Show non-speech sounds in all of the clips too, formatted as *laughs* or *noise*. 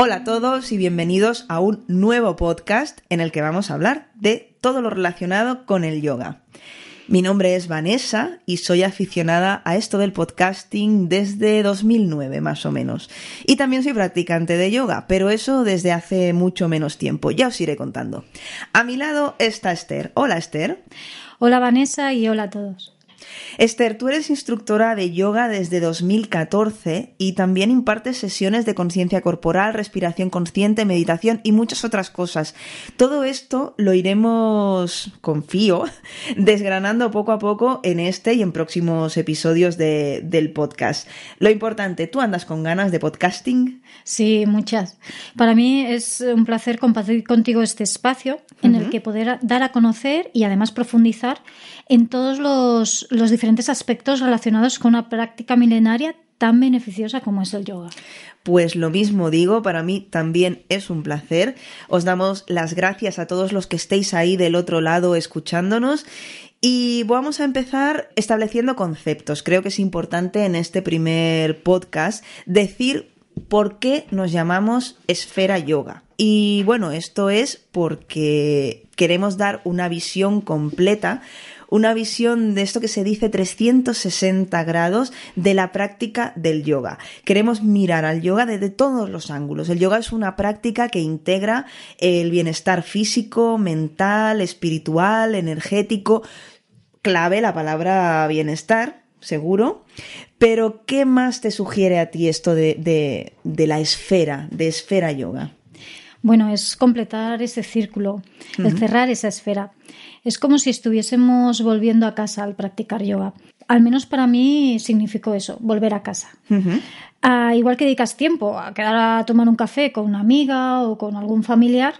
Hola a todos y bienvenidos a un nuevo podcast en el que vamos a hablar de todo lo relacionado con el yoga. Mi nombre es Vanessa y soy aficionada a esto del podcasting desde 2009 más o menos. Y también soy practicante de yoga, pero eso desde hace mucho menos tiempo. Ya os iré contando. A mi lado está Esther. Hola Esther. Hola Vanessa y hola a todos. Esther, tú eres instructora de yoga desde 2014 y también impartes sesiones de conciencia corporal, respiración consciente, meditación y muchas otras cosas. Todo esto lo iremos, confío, *laughs* desgranando poco a poco en este y en próximos episodios del podcast. Lo importante, ¿tú andas con ganas de podcasting? Sí, muchas. Para mí es un placer compartir contigo este espacio en el que poder dar a conocer y además profundizar en todos los, los diferentes aspectos relacionados con una práctica milenaria tan beneficiosa como es el yoga. Pues lo mismo digo, para mí también es un placer. Os damos las gracias a todos los que estéis ahí del otro lado escuchándonos. Y vamos a empezar estableciendo conceptos. Creo que es importante en este primer podcast decir por qué nos llamamos esfera yoga. Y bueno, esto es porque queremos dar una visión completa una visión de esto que se dice 360 grados de la práctica del yoga. Queremos mirar al yoga desde todos los ángulos. El yoga es una práctica que integra el bienestar físico, mental, espiritual, energético. Clave la palabra bienestar, seguro. Pero, ¿qué más te sugiere a ti esto de, de la esfera, de esfera yoga? Bueno, es completar ese círculo, el cerrar esa esfera. Es como si estuviésemos volviendo a casa al practicar yoga. Al menos para mí significó eso, volver a casa. Ah, igual que dedicas tiempo a quedar a tomar un café con una amiga o con algún familiar,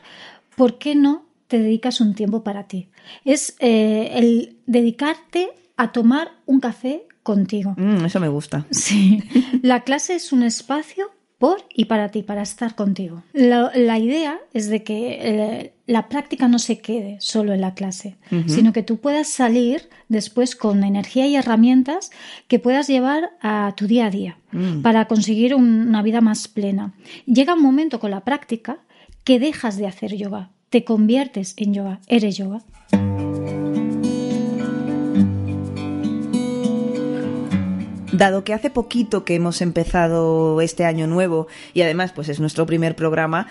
¿por qué no te dedicas un tiempo para ti? Es eh, el dedicarte a tomar un café contigo. Mm, eso me gusta. Sí. *laughs* La clase es un espacio por y para ti, para estar contigo. La, idea es de que eh, la práctica no se quede solo en la clase, sino que tú puedas salir después con energía y herramientas que puedas llevar a tu día a día mm. para conseguir una vida más plena. Llega un momento con la práctica que dejas de hacer yoga, te conviertes en yoga, eres yoga. Dado que hace poquito que hemos empezado este año nuevo y además pues es nuestro primer programa,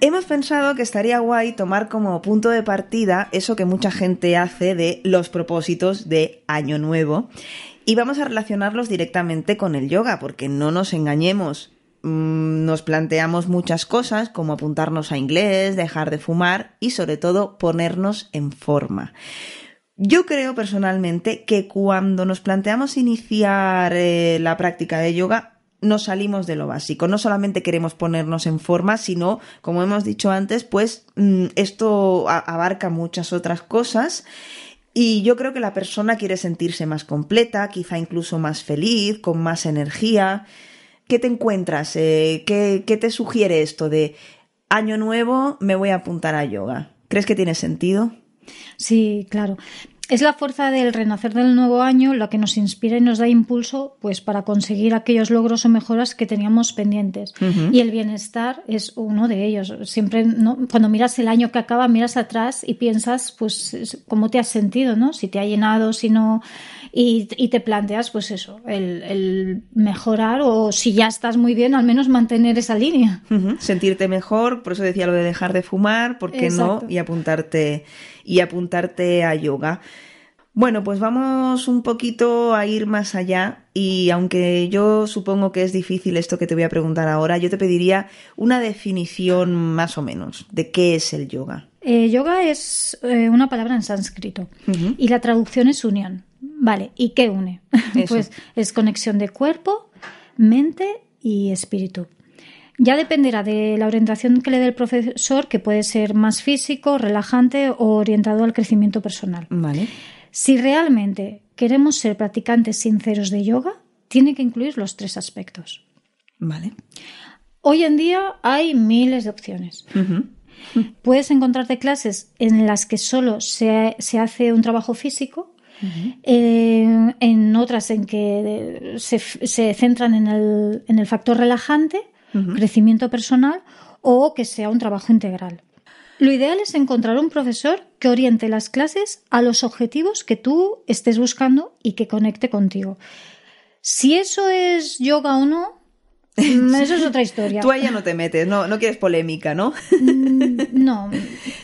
hemos pensado que estaría guay tomar como punto de partida eso que mucha gente hace de los propósitos de año nuevo y vamos a relacionarlos directamente con el yoga porque no nos engañemos. Mm, nos planteamos muchas cosas como apuntarnos a inglés, dejar de fumar y sobre todo ponernos en forma. Yo creo personalmente que cuando nos planteamos iniciar eh, la práctica de yoga, nos salimos de lo básico. No solamente queremos ponernos en forma, sino, como hemos dicho antes, pues mm, esto abarca muchas otras cosas. Y yo creo que la persona quiere sentirse más completa, quizá incluso más feliz, con más energía. ¿Qué te encuentras? Eh, ¿qué, ¿Qué te sugiere esto de año nuevo me voy a apuntar a yoga? ¿Crees que tiene sentido? Sí, claro. Es la fuerza del renacer del nuevo año la que nos inspira y nos da impulso pues para conseguir aquellos logros o mejoras que teníamos pendientes. Y el bienestar es uno de ellos. Siempre cuando miras el año que acaba, miras atrás y piensas pues cómo te has sentido, ¿no? Si te ha llenado, si no y, te planteas pues eso, el, mejorar o si ya estás muy bien, al menos mantener esa línea. Sentirte mejor, por eso decía lo de dejar de fumar, ¿por qué no? Y apuntarte y apuntarte a yoga. Bueno, pues vamos un poquito a ir más allá y aunque yo supongo que es difícil esto que te voy a preguntar ahora, yo te pediría una definición más o menos de qué es el yoga. Eh, yoga es eh, una palabra en sánscrito y la traducción es unión. Vale, ¿y qué une? *laughs* pues es conexión de cuerpo, mente y espíritu. Ya dependerá de la orientación que le dé el profesor, que puede ser más físico, relajante o orientado al crecimiento personal. Vale. Si realmente queremos ser practicantes sinceros de yoga, tiene que incluir los tres aspectos. Vale. Hoy en día hay miles de opciones. Puedes encontrarte clases en las que solo se, se hace un trabajo físico en otras en que se, centran en el, factor relajante crecimiento personal o que sea un trabajo integral. Lo ideal es encontrar un profesor que oriente las clases a los objetivos que tú estés buscando y que conecte contigo. Si eso es yoga o no, *laughs* eso es otra historia. Tú allá no te metes, no, no quieres polémica, ¿no? Mm, no,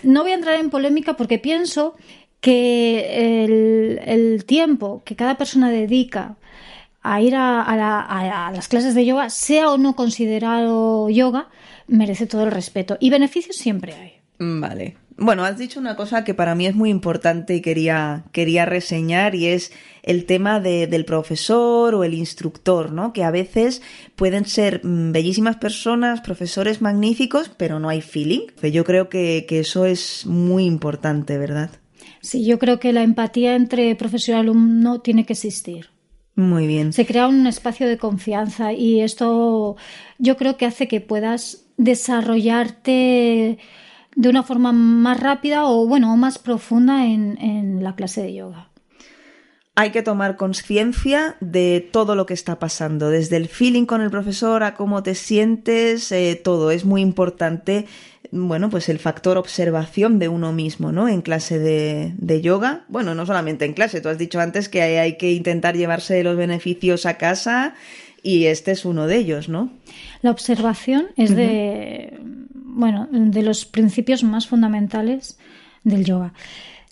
no voy a entrar en polémica porque pienso que el, tiempo que cada persona dedica a ir a, las clases de yoga, sea o no considerado yoga, merece todo el respeto. Y beneficios siempre hay. Vale. Bueno, has dicho una cosa que para mí es muy importante y quería, quería reseñar y es el tema del profesor o el instructor, ¿no? Que a veces pueden ser mm, bellísimas personas, profesores magníficos, pero no hay feeling. Yo creo que, que eso es muy importante, ¿verdad? Sí, yo creo que la empatía entre profesor y alumno tiene que existir. Muy bien. Se crea un espacio de confianza y esto yo creo que hace que puedas desarrollarte de una forma más rápida o bueno, más profunda en, en la clase de yoga. Hay que tomar conciencia de todo lo que está pasando, desde el feeling con el profesor a cómo te sientes, eh, todo. Es muy importante, bueno, pues el factor observación de uno mismo, ¿no? En clase de, de yoga. Bueno, no solamente en clase, tú has dicho antes que hay, hay que intentar llevarse los beneficios a casa y este es uno de ellos, ¿no? La observación es de, bueno, de los principios más fundamentales del yoga.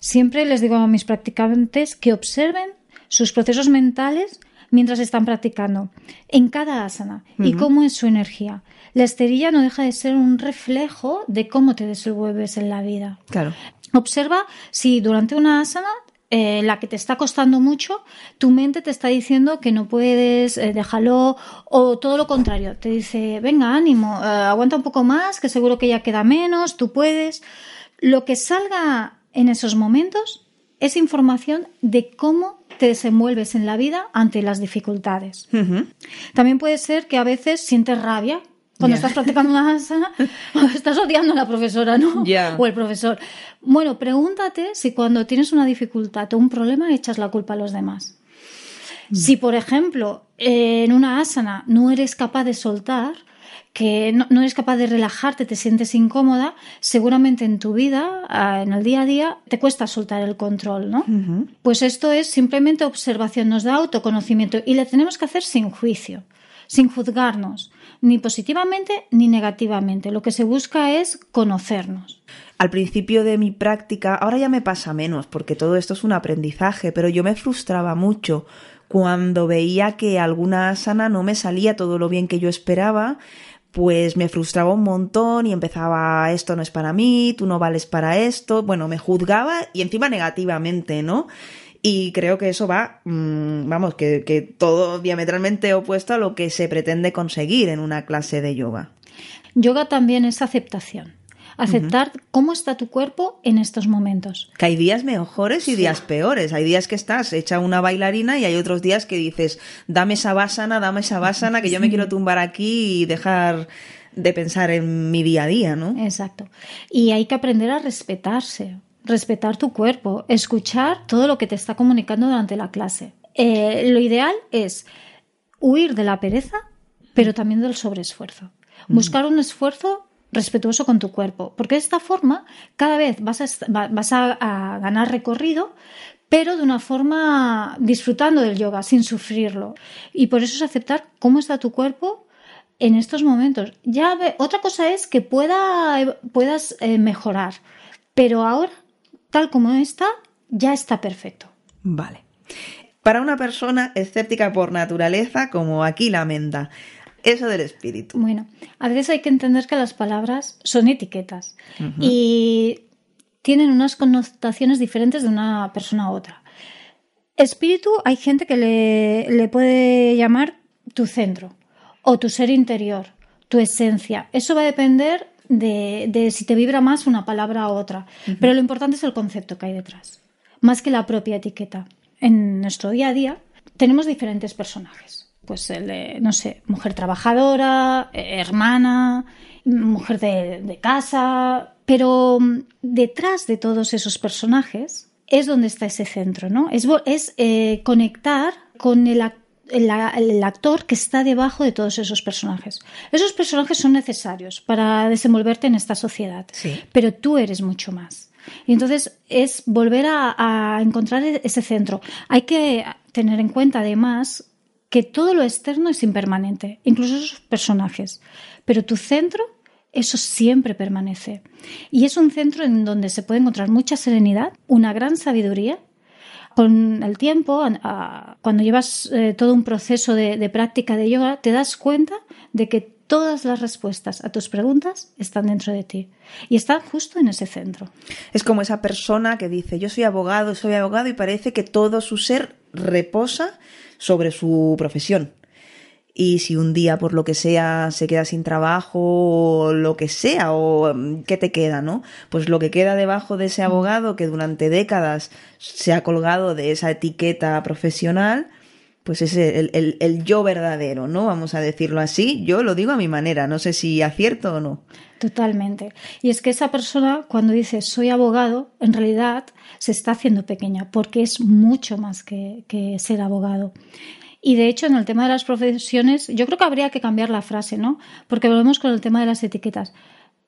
Siempre les digo a mis practicantes que observen sus procesos mentales mientras están practicando en cada asana y cómo es su energía. La esterilla no deja de ser un reflejo de cómo te desenvuelves en la vida. Claro. Observa si durante una asana eh, la que te está costando mucho, tu mente te está diciendo que no puedes, eh, déjalo, o todo lo contrario, te dice, venga, ánimo, eh, aguanta un poco más, que seguro que ya queda menos, tú puedes. Lo que salga en esos momentos es información de cómo te desenvuelves en la vida ante las dificultades. También puede ser que a veces sientes rabia cuando estás practicando una asana, *laughs* estás odiando a la profesora, ¿no? O el profesor. Bueno, pregúntate si cuando tienes una dificultad o un problema echas la culpa a los demás. Mm. Si, por ejemplo, en una asana no eres capaz de soltar, que no, eres capaz de relajarte, te sientes incómoda, seguramente en tu vida, en el día a día, te cuesta soltar el control, ¿no? Pues esto es simplemente observación, nos da autoconocimiento y le tenemos que hacer sin juicio, sin juzgarnos ni positivamente ni negativamente. Lo que se busca es conocernos. Al principio de mi práctica, ahora ya me pasa menos, porque todo esto es un aprendizaje, pero yo me frustraba mucho cuando veía que alguna asana no me salía todo lo bien que yo esperaba, pues me frustraba un montón y empezaba esto no es para mí, tú no vales para esto, bueno, me juzgaba y encima negativamente, ¿no? Y creo que eso va, mm, vamos, que, que todo diametralmente opuesto a lo que se pretende conseguir en una clase de yoga. Yoga también es aceptación. Aceptar cómo está tu cuerpo en estos momentos. Que hay días mejores y días peores. Hay días que estás hecha una bailarina y hay otros días que dices, dame esa básana, dame esa básana, que yo me quiero tumbar aquí y dejar de pensar en mi día a día, ¿no? Exacto. Y hay que aprender a respetarse respetar tu cuerpo, escuchar todo lo que te está comunicando durante la clase. Eh, lo ideal es huir de la pereza, pero también del sobreesfuerzo. Mm. Buscar un esfuerzo respetuoso con tu cuerpo, porque de esta forma cada vez vas a, ganar recorrido, pero de una forma disfrutando del yoga, sin sufrirlo. Y por eso es aceptar cómo está tu cuerpo en estos momentos. Ya otra cosa es que pueda, puedas eh, mejorar, pero ahora tal como está, ya está perfecto. Vale. Para una persona escéptica por naturaleza, como aquí la menda, eso del espíritu. Bueno, a veces hay que entender que las palabras son etiquetas y tienen unas connotaciones diferentes de una persona a otra. Espíritu, hay gente que le, le puede llamar tu centro o tu ser interior, tu esencia. Eso va a depender de, si te vibra más una palabra u otra. Pero lo importante es el concepto que hay detrás, más que la propia etiqueta. En nuestro día a día tenemos diferentes personajes. Pues el de, no sé, mujer trabajadora, eh, hermana, mujer de, casa. Pero mm, detrás de todos esos personajes es donde está ese centro, ¿no? Es, es eh, conectar con el, el, actor que está debajo de todos esos personajes. Esos personajes son necesarios para desenvolverte en esta sociedad, pero tú eres mucho más. Y entonces es volver a, encontrar ese centro. Hay que tener en cuenta además que todo lo externo es impermanente, incluso esos personajes. Pero tu centro, eso siempre permanece. Y es un centro en donde se puede encontrar mucha serenidad, una gran sabiduría con el tiempo, cuando llevas eh, todo un proceso de, práctica de yoga, te das cuenta de que todas las respuestas a tus preguntas están dentro de ti y están justo en ese centro. Es como esa persona que dice, yo soy abogado, soy abogado y parece que todo su ser reposa sobre su profesión y si un día por lo que sea se queda sin trabajo o lo que sea o mm, qué te queda, ¿no? Pues lo que queda debajo de ese mm. abogado que durante décadas se ha colgado de esa etiqueta profesional, pues es el, el, el, yo verdadero, ¿no? Vamos a decirlo así. Yo lo digo a mi manera, no sé si acierto o no. Totalmente. Y es que esa persona, cuando dice soy abogado, en realidad se está haciendo pequeña, porque es mucho más que, que ser abogado. Y de hecho, en el tema de las profesiones, yo creo que habría que cambiar la frase, ¿no? Porque volvemos con el tema de las etiquetas.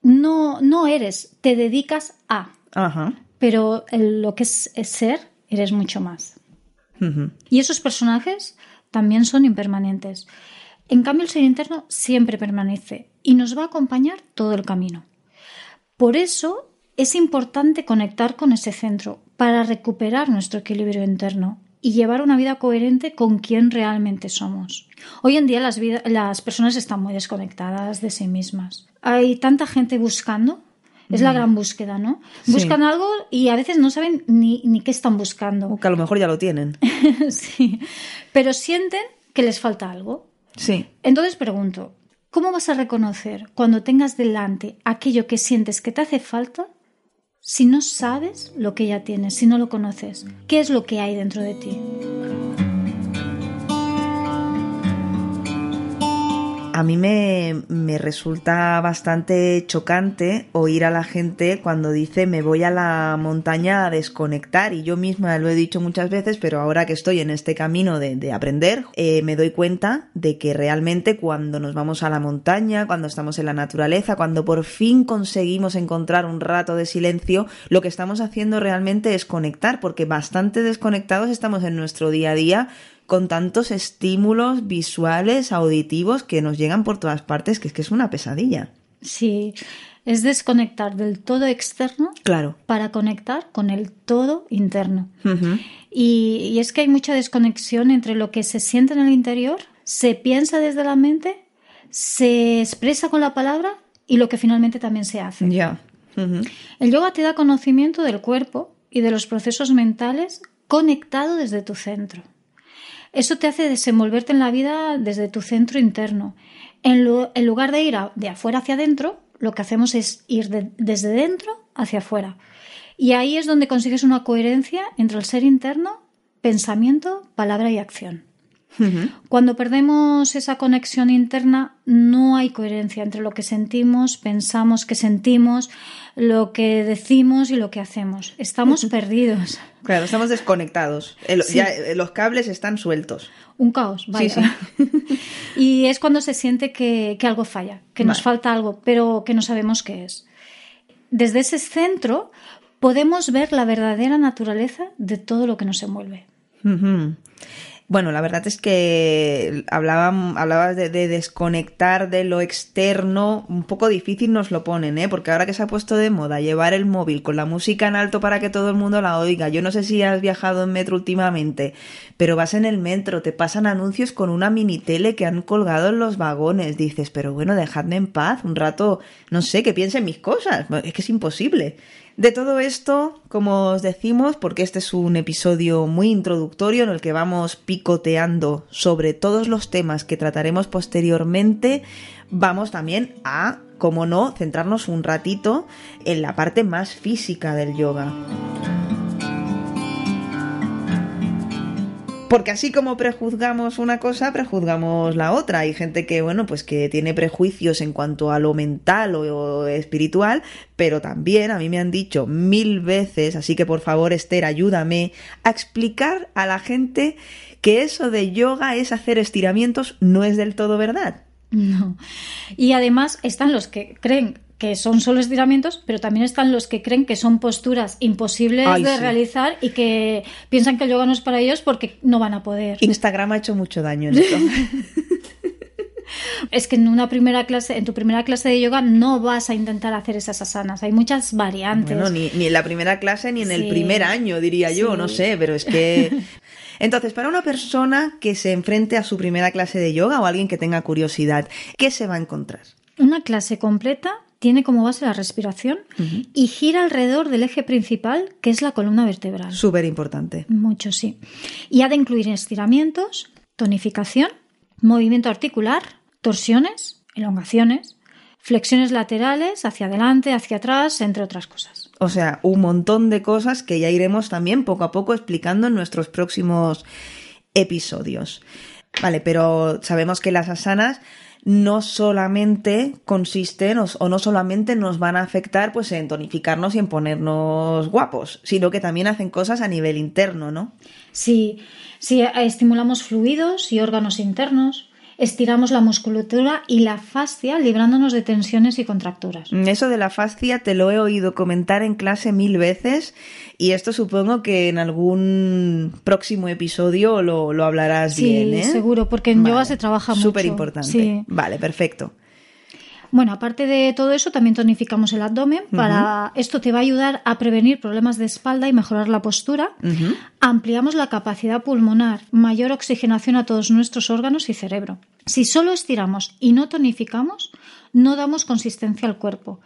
No, no eres, te dedicas a. Ajá. Pero lo que es, ser, eres mucho más. Y esos personajes también son impermanentes. En cambio, el ser interno siempre permanece y nos va a acompañar todo el camino. Por eso es importante conectar con ese centro para recuperar nuestro equilibrio interno y llevar una vida coherente con quien realmente somos. Hoy en día las, las personas están muy desconectadas de sí mismas. Hay tanta gente buscando, es la mm. gran búsqueda, ¿no? Buscan algo y a veces no saben ni, ni qué están buscando. O que a lo mejor ya lo tienen. *laughs* sí, pero sienten que les falta algo. Sí. Entonces pregunto, ¿cómo vas a reconocer cuando tengas delante aquello que sientes que te hace falta si no sabes lo que ya tienes, si no lo conoces? ¿Qué es lo que hay dentro de ti? A mí me, me, resulta bastante chocante oír a la gente cuando dice me voy a la montaña a desconectar y yo misma lo he dicho muchas veces pero ahora que estoy en este camino de, de aprender eh, me doy cuenta de que realmente cuando nos vamos a la montaña, cuando estamos en la naturaleza, cuando por fin conseguimos encontrar un rato de silencio, lo que estamos haciendo realmente es conectar porque bastante desconectados estamos en nuestro día a día con tantos estímulos visuales, auditivos que nos llegan por todas partes, que es que es una pesadilla. Sí, es desconectar del todo externo claro. para conectar con el todo interno. y, y es que hay mucha desconexión entre lo que se siente en el interior, se piensa desde la mente, se expresa con la palabra y lo que finalmente también se hace. Ya. El yoga te da conocimiento del cuerpo y de los procesos mentales conectado desde tu centro. Eso te hace desenvolverte en la vida desde tu centro interno. En, lugar de ir de afuera hacia adentro, lo que hacemos es ir desde dentro hacia afuera. Y ahí es donde consigues una coherencia entre el ser interno, pensamiento, palabra y acción. Cuando perdemos esa conexión interna, no hay coherencia entre lo que sentimos, pensamos que sentimos, lo que decimos y lo que hacemos. Estamos perdidos. Claro, estamos desconectados. ya, eh, los cables están sueltos. Un caos, vaya. *laughs* y es cuando se siente que, algo falla, que nos falta algo, pero que no sabemos qué es. Desde ese centro podemos ver la verdadera naturaleza de todo lo que nos envuelve. Bueno, la verdad es que hablabas de, desconectar de lo externo, un poco difícil nos lo ponen, ¿eh? Porque ahora que se ha puesto de moda llevar el móvil con la música en alto para que todo el mundo la oiga, yo no sé si has viajado en metro últimamente, pero vas en el metro, te pasan anuncios con una mini tele que han colgado en los vagones, dices, pero bueno, dejadme en paz un rato, no sé, que piense en mis cosas, es que es imposible. De todo esto, como os decimos, porque este es un episodio muy introductorio en el que vamos picoteando sobre todos los temas que trataremos posteriormente, vamos también a, como no, centrarnos un ratito en la parte más física del yoga. Porque así como prejuzgamos una cosa, prejuzgamos la otra. Hay gente que, bueno, pues que tiene prejuicios en cuanto a lo mental o, espiritual, pero también a mí me han dicho mil veces, así que por favor, Esther, ayúdame a explicar a la gente que eso de yoga es hacer estiramientos, no es del todo verdad. No. Y además están los que creen que son solo estiramientos, pero también están los que creen que son posturas imposibles de realizar y que piensan que el yoga no es para ellos porque no van a poder. Instagram ha hecho mucho daño en esto. *laughs* es que en una primera clase, en tu primera clase de yoga no vas a intentar hacer esas asanas. Hay muchas variantes. Bueno, ni, en la primera clase ni en el primer año, diría yo, no sé, pero es que. *laughs* Entonces, para una persona que se enfrente a su primera clase de yoga o alguien que tenga curiosidad, ¿qué se va a encontrar? Una clase completa tiene como base la respiración y gira alrededor del eje principal, que es la columna vertebral. Súper importante. Mucho, sí. Y ha de incluir estiramientos, tonificación, movimiento articular, torsiones, elongaciones, flexiones laterales, hacia adelante, hacia atrás, entre otras cosas. O sea, un montón de cosas que ya iremos también poco a poco explicando en nuestros próximos episodios. Vale, pero sabemos que las asanas no solamente consisten o, no solamente nos van a afectar pues en tonificarnos y en ponernos guapos, sino que también hacen cosas a nivel interno, ¿no? Sí, sí, estimulamos fluidos y órganos internos, estiramos la musculatura y la fascia librándonos de tensiones y contracturas. Eso de la fascia te lo he oído comentar en clase mil veces y esto supongo que en algún próximo episodio lo, hablarás bien, ¿eh? seguro, porque en yoga se trabaja mucho. Súper importante. Vale, perfecto. Bueno, aparte de todo eso, también tonificamos el abdomen. Para esto te va a ayudar a prevenir problemas de espalda y mejorar la postura. Ampliamos la capacidad pulmonar, mayor oxigenación a todos nuestros órganos y cerebro. Si solo estiramos y no tonificamos, no damos consistencia al cuerpo.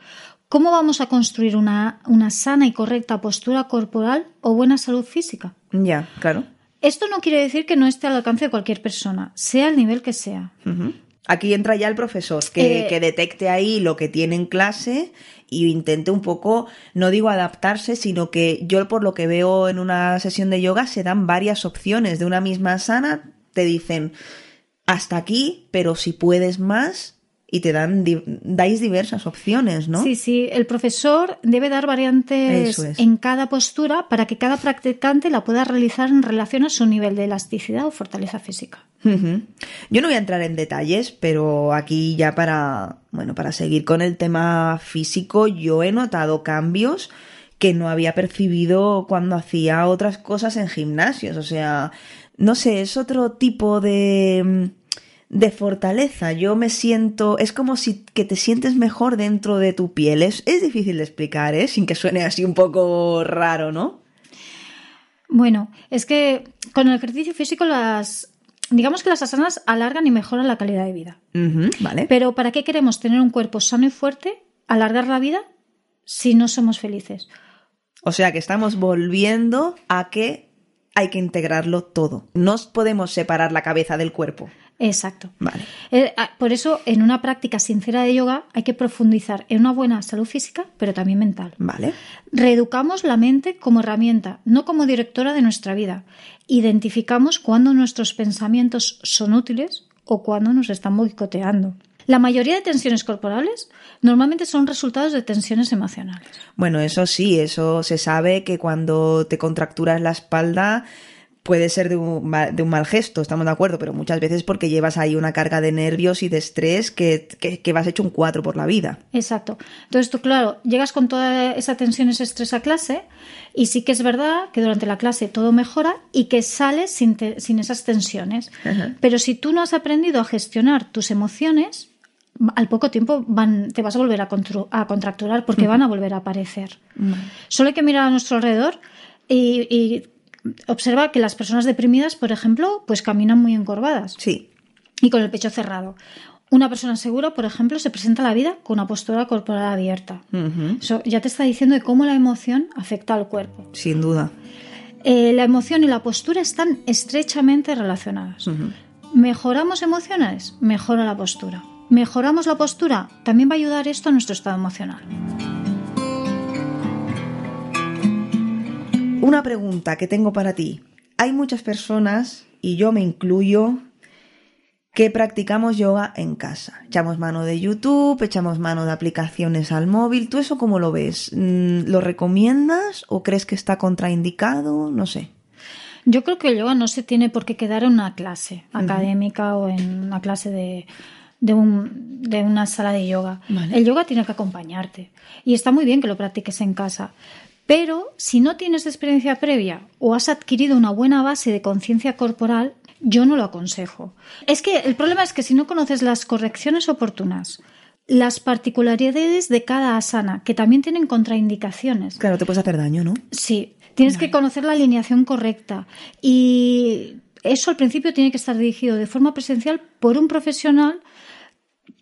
¿Cómo vamos a construir una, sana y correcta postura corporal o buena salud física? Ya, claro. Esto no quiere decir que no esté al alcance de cualquier persona, sea el nivel que sea. Aquí entra ya el profesor, que, eh, que, detecte ahí lo que tiene en clase y intente un poco, no digo adaptarse, sino que yo por lo que veo en una sesión de yoga se dan varias opciones. De una misma sana, te dicen hasta aquí, pero si puedes más, y te dan dais diversas opciones, ¿no? Sí, sí, el profesor debe dar variantes en cada postura para que cada practicante la pueda realizar en relación a su nivel de elasticidad o fortaleza física. Yo no voy a entrar en detalles, pero aquí ya para, bueno, para seguir con el tema físico, yo he notado cambios que no había percibido cuando hacía otras cosas en gimnasios, o sea, no sé, es otro tipo de de fortaleza. Yo me siento, es como si que te sientes mejor dentro de tu piel. Es, es difícil de explicar, ¿eh? Sin que suene así un poco raro, ¿no? Bueno, es que con el ejercicio físico las, digamos que las asanas alargan y mejoran la calidad de vida. vale. Pero ¿para qué queremos tener un cuerpo sano y fuerte, alargar la vida, si no somos felices? O sea que estamos volviendo a que hay que integrarlo todo. No podemos separar la cabeza del cuerpo. Exacto. Vale. Eh, ah, por eso, en una práctica sincera de yoga hay que profundizar en una buena salud física, pero también mental. Vale. Reeducamos la mente como herramienta, no como directora de nuestra vida. Identificamos cuándo nuestros pensamientos son útiles o cuándo nos están boicoteando. La mayoría de tensiones corporales normalmente son resultados de tensiones emocionales. Bueno, eso sí, eso se sabe que cuando te contracturas la espalda puede ser de un, de un, mal gesto, estamos de acuerdo, pero muchas veces porque llevas ahí una carga de nervios y de estrés que, que, vas hecho un cuatro por la vida. Exacto. Entonces tú, claro, llegas con toda esa tensión, ese estrés a clase y sí que es verdad que durante la clase todo mejora y que sales sin, sin esas tensiones. Pero si tú no has aprendido a gestionar tus emociones, al poco tiempo van, te vas a volver a, a contracturar porque van a volver a aparecer. Solo hay que mirar a nuestro alrededor y, y observa que las personas deprimidas, por ejemplo, pues caminan muy encorvadas. Sí. Y con el pecho cerrado. Una persona segura, por ejemplo, se presenta a la vida con una postura corporal abierta. Eso ya te está diciendo de cómo la emoción afecta al cuerpo. Sin duda. Eh, la emoción y la postura están estrechamente relacionadas. Mejoramos emociones, mejora la postura. Mejoramos la postura, también va a ayudar esto a nuestro estado emocional. Una pregunta que tengo para ti. Hay muchas personas y yo me incluyo, que practicamos yoga en casa. Echamos mano de YouTube, echamos mano de aplicaciones al móvil. ¿Tú eso cómo lo ves? Mm, ¿Lo recomiendas o crees que está contraindicado? No sé. Yo creo que el yoga no se tiene por qué quedar en una clase académica o en una clase de, de, un, de una sala de yoga. El yoga tiene que acompañarte. Y está muy bien que lo practiques en casa. Pero si no tienes experiencia previa o has adquirido una buena base de conciencia corporal, yo no lo aconsejo. Es que el problema es que si no conoces las correcciones oportunas, las particularidades de cada asana, que también tienen contraindicaciones. Claro, te puedes hacer daño, ¿no? Sí, tienes que conocer la alineación correcta. Y eso al principio tiene que estar dirigido de forma presencial por un profesional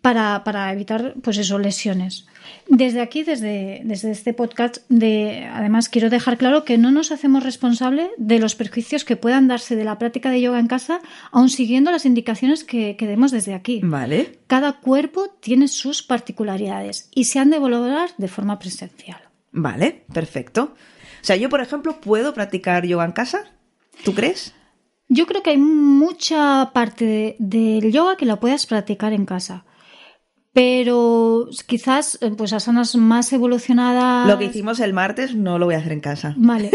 para, para evitar, pues eso, lesiones. Desde aquí, desde, desde este podcast, de, además quiero dejar claro que no nos hacemos responsable de los perjuicios que puedan darse de la práctica de yoga en casa, aun siguiendo las indicaciones que, que demos desde aquí. Vale. Cada cuerpo tiene sus particularidades y se han de valorar de forma presencial. Vale, perfecto. O sea, yo, por ejemplo, ¿puedo practicar yoga en casa? ¿Tú crees? Yo creo que hay mucha parte del yoga que la puedas practicar en casa pero quizás eh, pues asanas más evolucionadas. Lo que hicimos el martes no lo voy a hacer en casa. Vale.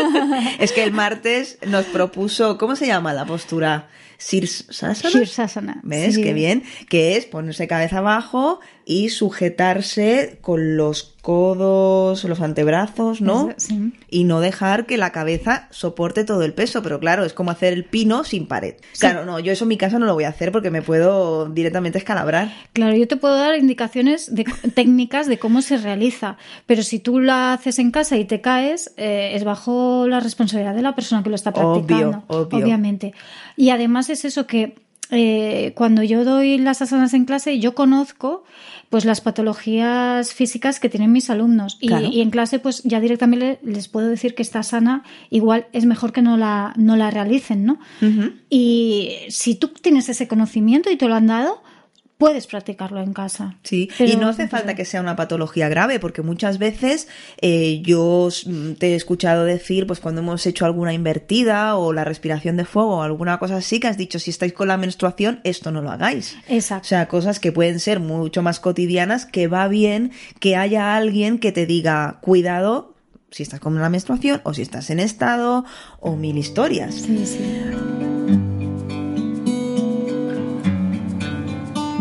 *laughs* es que el martes nos propuso, ¿cómo se llama la postura? Sirsasana. Sirsasana. ¿Ves? Qué bien. Que es ponerse cabeza abajo y sujetarse con los codos, los antebrazos, ¿no? Sí. Y no dejar que la cabeza soporte todo el peso. Pero claro, es como hacer el pino sin pared. Claro, no, yo eso en mi casa no lo voy a hacer porque me puedo directamente escalabrar. Claro, yo te puedo dar indicaciones de, *laughs* técnicas de cómo se realiza. Pero si tú la haces en casa y te caes, eh, es bajo la responsabilidad de la persona que lo está practicando. Obvio, obvio. Obviamente. Y además es eso que eh, cuando yo doy las asanas en clase, yo conozco pues las patologías físicas que tienen mis alumnos y, Claro. y en clase pues ya directamente les puedo decir que esta asana igual es mejor que no la, no la realicen, ¿no? Y si tú tienes ese conocimiento y te lo han dado, puedes practicarlo en casa. Sí, Pero- y no hace falta que sea una patología grave, porque muchas veces eh, yo te he escuchado decir, pues cuando hemos hecho alguna invertida o la respiración de fuego o alguna cosa así, que has dicho, si estáis con la menstruación, esto no lo hagáis. O Exacto. sea, cosas que pueden ser mucho más cotidianas, que va bien que haya alguien que te diga, cuidado si estás con la menstruación o si estás en estado o mil historias. Sí, sí.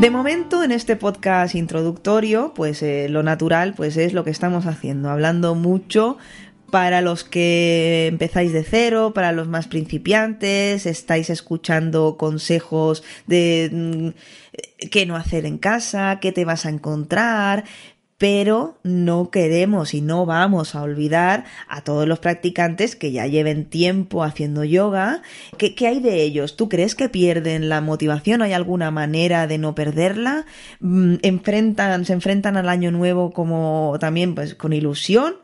De momento, en este podcast introductorio, pues eh, lo natural pues es lo que estamos haciendo, hablando mucho para los que empezáis de cero, para los más principiantes, estáis escuchando consejos de mm, qué no hacer en casa, qué te vas a encontrar, pero no queremos y no vamos a olvidar a todos los practicantes que ya lleven tiempo haciendo yoga. ¿Qué, hay de ellos? ¿Tú crees que pierden la motivación? ¿Hay alguna manera de no perderla? Mm, ¿Enfrentan, se enfrentan al año nuevo como también pues con ilusión?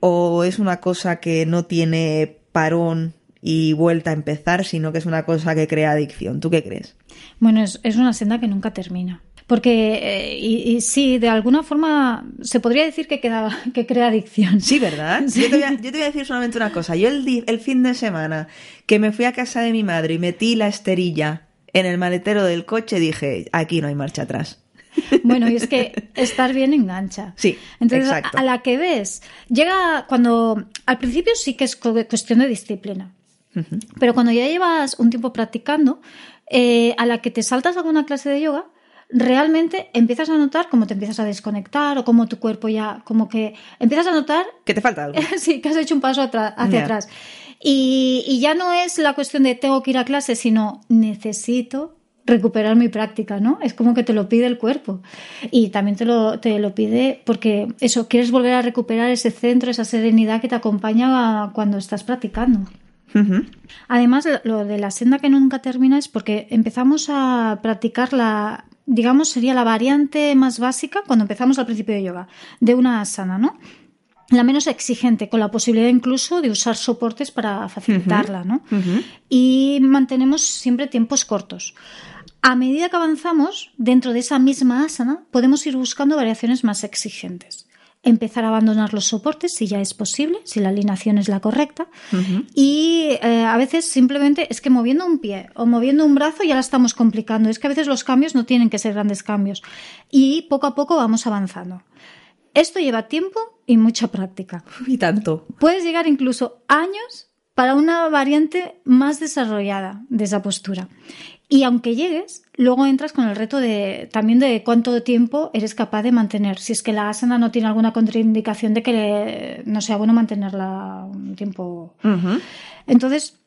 ¿O es una cosa que no tiene parón y vuelta a empezar, sino que es una cosa que crea adicción? ¿Tú qué crees? Bueno, es, es una senda que nunca termina. Porque, eh, y, y sí, de alguna forma se podría decir que, queda, *laughs* que crea adicción. Sí, ¿verdad? *laughs* Sí. Yo, te voy a, yo te voy a decir solamente una cosa. Yo el, el fin de semana que me fui a casa de mi madre y metí la esterilla en el maletero del coche, dije, aquí no hay marcha atrás. *laughs* Bueno, y es que estar bien engancha. Sí, Entonces, a- exacto. a la que ves, llega cuando al principio sí que es cu- cuestión de disciplina, pero cuando ya llevas un tiempo practicando, eh, a la que te saltas alguna clase de yoga, realmente empiezas a notar cómo te empiezas a desconectar o cómo tu cuerpo ya, como que empiezas a notar ¿Que te falta algo? *laughs* sí, que has hecho un paso hacia atrás. Y, y ya no es la cuestión de tengo que ir a clase, sino necesito recuperar mi práctica, ¿no? Es como que te lo pide el cuerpo. Y también te lo, te lo pide porque eso, quieres volver a recuperar ese centro, esa serenidad que te acompaña cuando estás practicando. Además, lo de la senda que nunca termina es porque empezamos a practicar la, digamos, sería la variante más básica cuando empezamos al principio de yoga, de una asana, ¿no? La menos exigente, con la posibilidad incluso de usar soportes para facilitarla, ¿no? Y mantenemos siempre tiempos cortos. A medida que avanzamos, dentro de esa misma asana, podemos ir buscando variaciones más exigentes. Empezar a abandonar los soportes si ya es posible, si la alineación es la correcta. Y eh, a veces simplemente es que moviendo un pie o moviendo un brazo ya la estamos complicando. Es que a veces los cambios no tienen que ser grandes cambios. Y poco a poco vamos avanzando. Esto lleva tiempo y mucha práctica. Y tanto. Puedes llegar incluso años para una variante más desarrollada de esa postura. Y aunque llegues, luego entras con el reto de también de cuánto tiempo eres capaz de mantener. Si es que la asana no tiene alguna contraindicación de que no sea bueno mantenerla un tiempo. Entonces,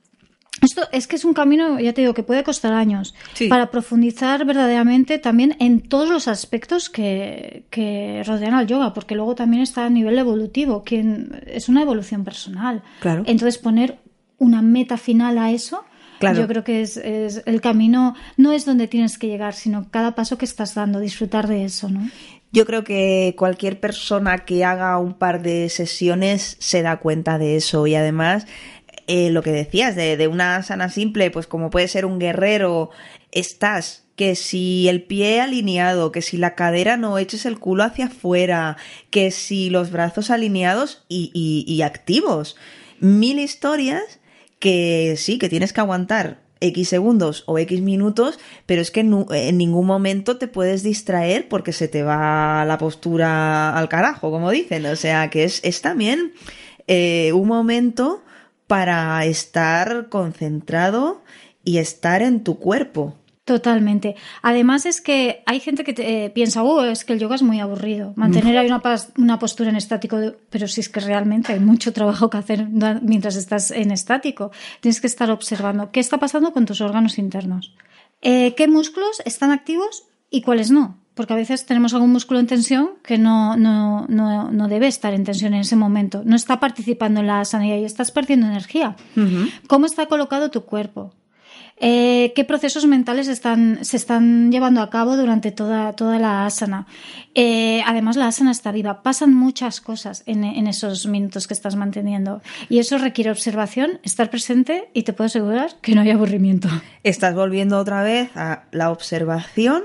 esto es que es un camino, ya te digo, que puede costar años para profundizar verdaderamente también en todos los aspectos que, que, rodean al yoga, porque luego también está a nivel evolutivo, que es una evolución personal. Claro. Entonces, poner una meta final a eso yo creo que es, el camino, no es donde tienes que llegar, sino cada paso que estás dando, disfrutar de eso, ¿no? Yo creo que cualquier persona que haga un par de sesiones se da cuenta de eso y además eh, lo que decías de, de una sana simple, pues como puede ser un guerrero, estás que si el pie alineado, que si la cadera no eches el culo hacia afuera, que si los brazos alineados y, y activos. Mil historias que sí, que tienes que aguantar X segundos o X minutos, pero es que en ningún momento te puedes distraer porque se te va la postura al carajo, como dicen. O sea, que es, es también eh, un momento para estar concentrado y estar en tu cuerpo. Totalmente. Además es que hay gente que eh, piensa, oh, es que el yoga es muy aburrido. Mantener ahí una, una, postura en estático, pero si es que realmente hay mucho trabajo que hacer mientras estás en estático. Tienes que estar observando qué está pasando con tus órganos internos. Eh, ¿Qué músculos están activos y cuáles no? Porque a veces tenemos algún músculo en tensión que no, no, no, no debe estar en tensión en ese momento. No está participando en la sanidad y estás perdiendo energía. ¿Cómo está colocado tu cuerpo? Eh, qué procesos mentales se están llevando a cabo durante toda, toda la asana. Eh, además, la asana está viva. Pasan muchas cosas en, esos minutos que estás manteniendo. Y eso requiere observación, estar presente y te puedo asegurar que no hay aburrimiento. Estás volviendo otra vez a la observación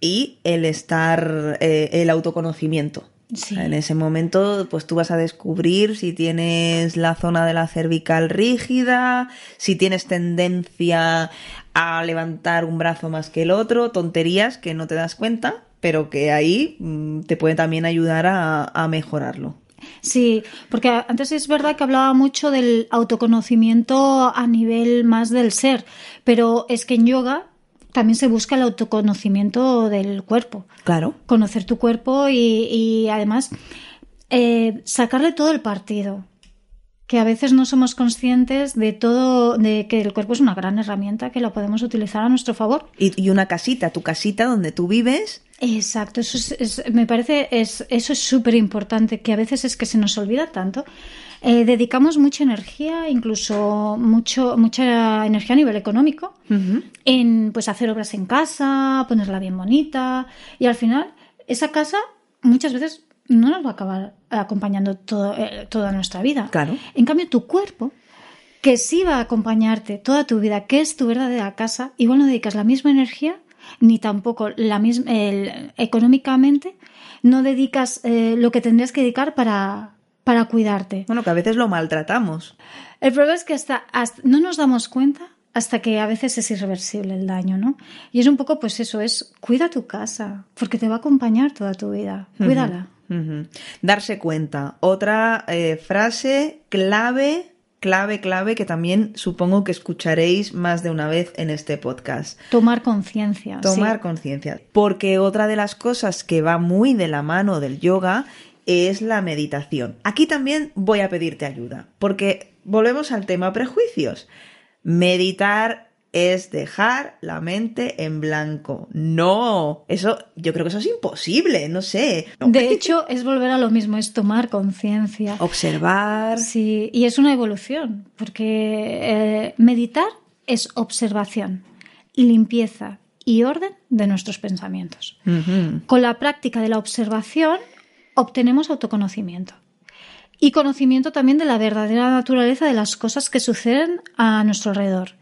y el estar, eh, el autoconocimiento. En ese momento, pues tú vas a descubrir si tienes la zona de la cervical rígida, si tienes tendencia a levantar un brazo más que el otro, tonterías que no te das cuenta, pero que ahí mm, te puede también ayudar a, a mejorarlo. Sí, porque antes es verdad que hablaba mucho del autoconocimiento a nivel más del ser, pero es que en yoga también se busca el autoconocimiento del cuerpo. Claro. Conocer tu cuerpo y, además eh, sacarle todo el partido. Que a veces no somos conscientes de todo, de que el cuerpo es una gran herramienta que la podemos utilizar a nuestro favor. Y, una casita, tu casita donde tú vives. Exacto, eso es, me parece, es, eso es súper importante, que a veces es que se nos olvida tanto. Eh, dedicamos mucha energía, incluso mucho, mucha energía a nivel económico, en pues hacer obras en casa, ponerla bien bonita, y al final esa casa muchas veces no nos va a acabar acompañando eh, toda nuestra vida. Claro. En cambio, tu cuerpo, que sí va a acompañarte toda tu vida, que es tu verdadera casa, igual no dedicas la misma energía, ni tampoco la misma, económicamente, no dedicas eh, lo que tendrías que dedicar para, para cuidarte. Bueno, que a veces lo maltratamos. El problema es que hasta, no nos damos cuenta hasta que a veces es irreversible el daño, ¿no? Y es un poco, pues eso, es cuida tu casa, porque te va a acompañar toda tu vida. Cuídala. Darse cuenta. Otra eh, frase clave, clave, clave, que también supongo que escucharéis más de una vez en este podcast. Tomar conciencia. Tomar conciencia. Porque otra de las cosas que va muy de la mano del yoga es la meditación. Aquí también voy a pedirte ayuda, porque volvemos al tema prejuicios. Meditar es dejar la mente en blanco. No, eso yo creo que eso es imposible, no sé. De hecho, es volver a lo mismo, es tomar conciencia. Observar. Sí, y es una evolución, porque eh, meditar es observación, limpieza y orden de nuestros pensamientos. Con la práctica de la observación obtenemos autoconocimiento y conocimiento también de la verdadera naturaleza de las cosas que suceden a nuestro alrededor.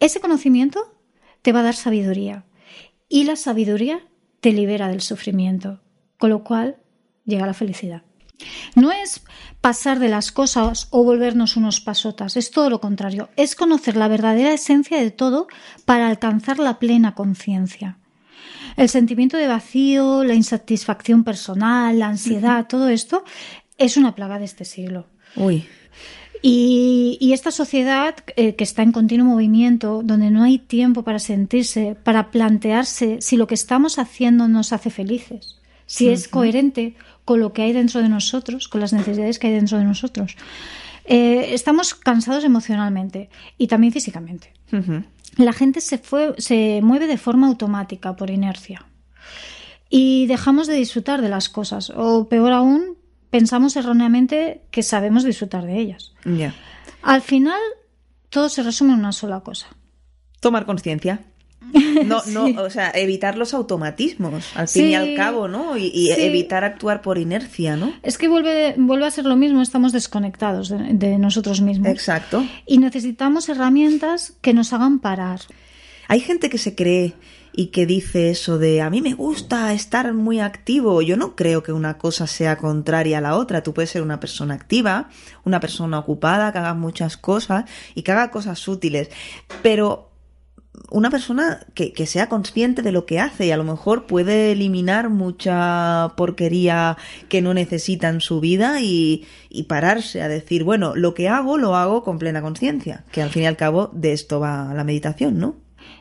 Ese conocimiento te va a dar sabiduría y la sabiduría te libera del sufrimiento, con lo cual llega la felicidad. No es pasar de las cosas o volvernos unos pasotas, es todo lo contrario, es conocer la verdadera esencia de todo para alcanzar la plena conciencia. El sentimiento de vacío, la insatisfacción personal, la ansiedad, todo esto es una plaga de este siglo. Uy. Y, esta sociedad eh, que está en continuo movimiento, donde no hay tiempo para sentirse, para plantearse si lo que estamos haciendo nos hace felices, si es coherente con lo que hay dentro de nosotros, con las necesidades que hay dentro de nosotros. Eh, estamos cansados emocionalmente y también físicamente. La gente se, fue, se mueve de forma automática, por inercia. Y dejamos de disfrutar de las cosas, o peor aún, pensamos erróneamente que sabemos disfrutar de ellas. Al final, todo se resume en una sola cosa. Tomar conciencia. *laughs* No, no, o sea, evitar los automatismos, al fin y al cabo, ¿no? Y, evitar actuar por inercia, ¿no? Es que vuelve, vuelve a ser lo mismo, estamos desconectados de nosotros mismos. Exacto. Y necesitamos herramientas que nos hagan parar. Hay gente que se cree y que dice eso de a mí me gusta estar muy activo. Yo no creo que una cosa sea contraria a la otra. Tú puedes ser una persona activa, una persona ocupada, que haga muchas cosas y que haga cosas útiles. Pero una persona que, que, sea consciente de lo que hace y a lo mejor puede eliminar mucha porquería que no necesita en su vida y, y pararse a decir, bueno, lo que hago lo hago con plena conciencia, que al fin y al cabo de esto va la meditación, ¿no?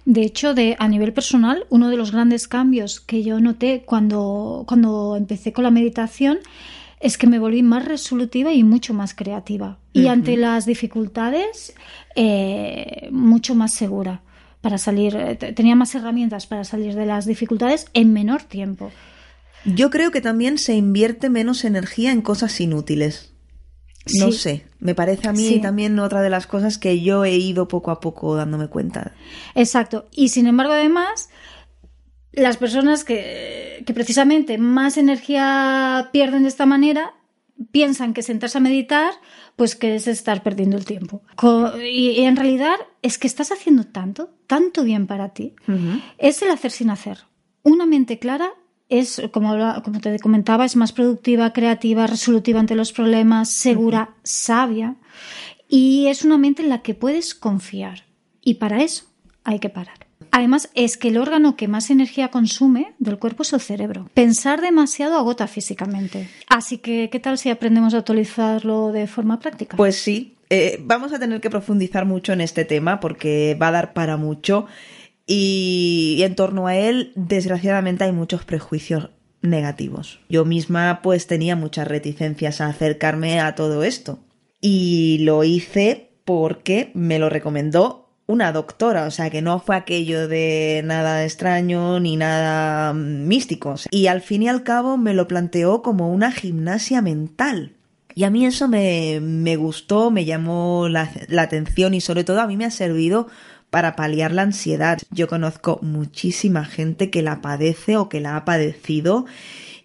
De hecho, de, a nivel personal, uno de los grandes cambios que yo noté cuando, cuando empecé con la meditación es que me volví más resolutiva y mucho más creativa. Y ante las dificultades, eh, mucho más segura para salir. Eh, tenía más herramientas para salir de las dificultades en menor tiempo. Yo creo que también se invierte menos energía en cosas inútiles. No sé, me parece a mí también otra de las cosas que yo he ido poco a poco dándome cuenta. Exacto. Y sin embargo, además, las personas que, que precisamente más energía pierden de esta manera piensan que sentarse a meditar, pues que es estar perdiendo el tiempo. Y, en realidad es que estás haciendo tanto, tanto bien para ti. Es el hacer sin hacer. Una mente clara es, como, como te comentaba, es más productiva, creativa, resolutiva ante los problemas, segura, sabia y es una mente en la que puedes confiar. Y para eso hay que parar. Además, es que el órgano que más energía consume del cuerpo es el cerebro. Pensar demasiado agota físicamente. Así que, ¿qué tal si aprendemos a utilizarlo de forma práctica? Pues sí, eh, vamos a tener que profundizar mucho en este tema porque va a dar para mucho y, en torno a él, desgraciadamente, hay muchos prejuicios negativos. Yo misma pues tenía muchas reticencias a acercarme a todo esto. Y lo hice porque me lo recomendó una doctora, o sea que no fue aquello de nada extraño ni nada místico. Y al fin y al cabo me lo planteó como una gimnasia mental. Y a mí eso me, me gustó, me llamó la, la atención y sobre todo a mí me ha servido para paliar la ansiedad. Yo conozco muchísima gente que la padece o que la ha padecido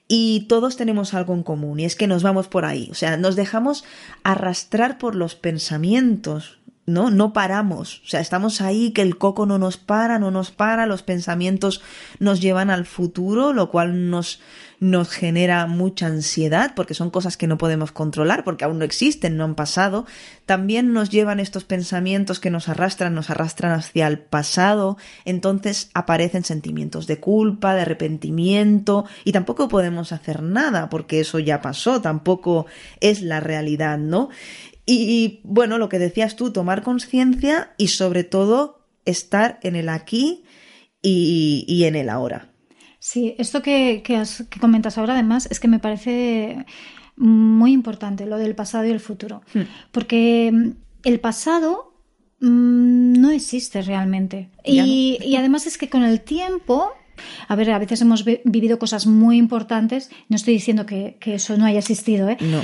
y todos tenemos algo en común y es que nos vamos por ahí, o sea, nos dejamos arrastrar por los pensamientos, ¿no? No paramos, o sea, estamos ahí que el coco no nos para, no nos para, los pensamientos nos llevan al futuro, lo cual nos nos genera mucha ansiedad porque son cosas que no podemos controlar porque aún no existen, no han pasado. También nos llevan estos pensamientos que nos arrastran, nos arrastran hacia el pasado. Entonces aparecen sentimientos de culpa, de arrepentimiento y tampoco podemos hacer nada porque eso ya pasó, tampoco es la realidad, ¿no? Y, bueno, lo que decías tú, tomar conciencia y sobre todo estar en el aquí y, y en el ahora. Sí, esto que, comentas ahora además es que me parece muy importante, lo del pasado y el futuro. Hmm. Porque mm, el pasado mm, no existe realmente. Y, además es que con el tiempo a ver, a veces hemos vivido cosas muy importantes. No estoy diciendo que, que, eso no haya existido, ¿eh? No.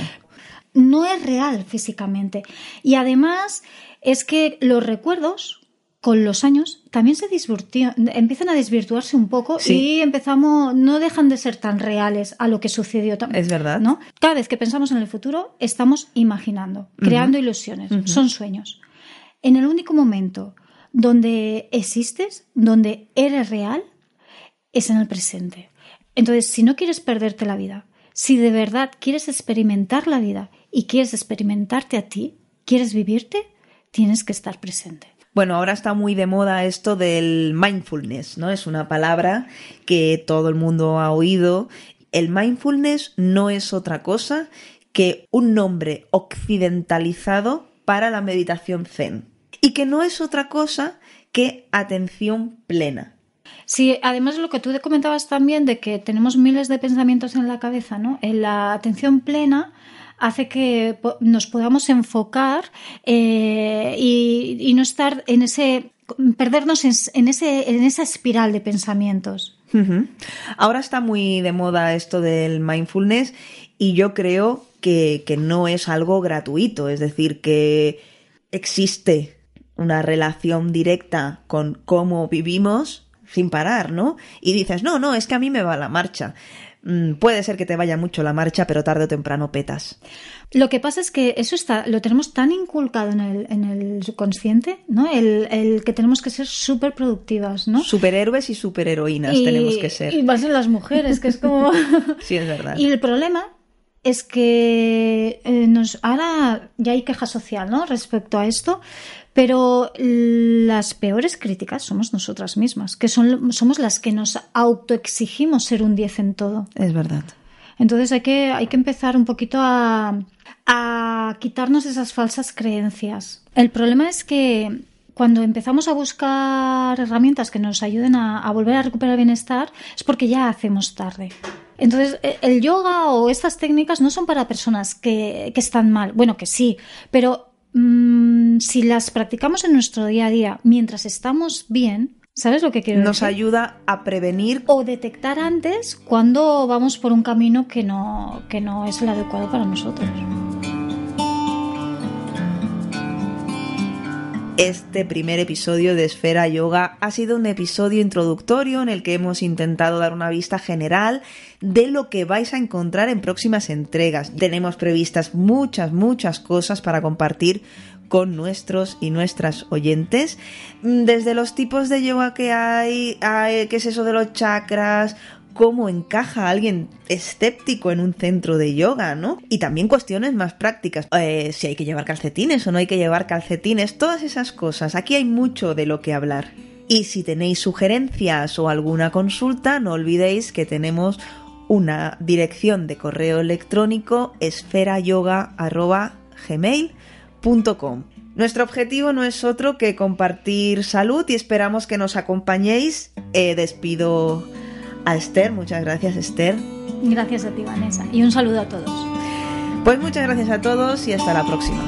No es real físicamente. Y además es que los recuerdos, con los años también se empiezan a desvirtuarse un poco y empezamos, no dejan de ser tan reales a lo que sucedió. Es verdad. ¿no? Cada vez que pensamos en el futuro, estamos imaginando, creando ilusiones, son sueños. En el único momento donde existes, donde eres real, es en el presente. Entonces, si no quieres perderte la vida, Si de verdad quieres experimentar la vida y quieres experimentarte a ti, quieres vivirte, tienes que estar presente. Bueno, ahora está muy de moda esto del mindfulness, ¿no? Es una palabra que todo el mundo ha oído. El mindfulness no es otra cosa que un nombre occidentalizado para la meditación zen. Y que no es otra cosa que atención plena. Sí, además lo que tú comentabas también de que tenemos miles de pensamientos en la cabeza, ¿no? En la atención plena hace que nos podamos enfocar eh, y, no estar en ese perdernos en, ese, en esa espiral de pensamientos. Ahora está muy de moda esto del mindfulness y yo creo que, que no es algo gratuito, es decir, que existe una relación directa con cómo vivimos sin parar, ¿no? Y dices, no, no, es que a mí me va la marcha. Mm, puede ser que te vaya mucho la marcha, pero tarde o temprano petas. Lo que pasa es que eso está, lo tenemos tan inculcado en el, en el subconsciente, ¿no? El, que tenemos que ser súper productivas, ¿no? Superhéroes y superheroínas tenemos que ser. Y más en las mujeres, que es como... *laughs* sí, es verdad. *laughs* Y el problema es que eh, nos, ahora ya hay queja social, ¿no? Respecto a esto, pero las peores críticas somos nosotras mismas, que son, somos las que nos autoexigimos ser un 10 en todo. Es verdad. Entonces hay que, hay que empezar un poquito a, a quitarnos esas falsas creencias. El problema es que cuando empezamos a buscar herramientas que nos ayuden a, volver a recuperar el bienestar, es porque ya hacemos tarde. Entonces, e, el yoga o estas técnicas no son para personas que, que están mal. Bueno, que sí, pero Mm, si las practicamos en nuestro día a día mientras estamos bien, ¿sabes lo que quiero Nos ayuda a prevenir o detectar antes cuando vamos por un camino que no, que no es el adecuado para nosotros. Este primer episodio de Esfera Yoga ha sido un episodio introductorio en el que hemos intentado dar una vista general de lo que vais a encontrar en próximas entregas. Tenemos previstas muchas, muchas cosas para compartir con nuestros y nuestras oyentes, desde los tipos de yoga que hay, hay qué es eso de los chakras, cómo encaja alguien escéptico en un centro de yoga, ¿no? Y también cuestiones más prácticas, eh, si hay que llevar calcetines o no hay que llevar calcetines, todas esas cosas. Aquí hay mucho de lo que hablar. Y si tenéis sugerencias o alguna consulta, no olvidéis que tenemos una dirección de correo electrónico esferayoga.gmail.com. Nuestro objetivo no es otro que compartir salud y esperamos que nos acompañéis. Eh, despido a Esther. Muchas gracias, Esther. Gracias a ti, Vanessa. Y un saludo a todos. Pues muchas gracias a todos y hasta la próxima.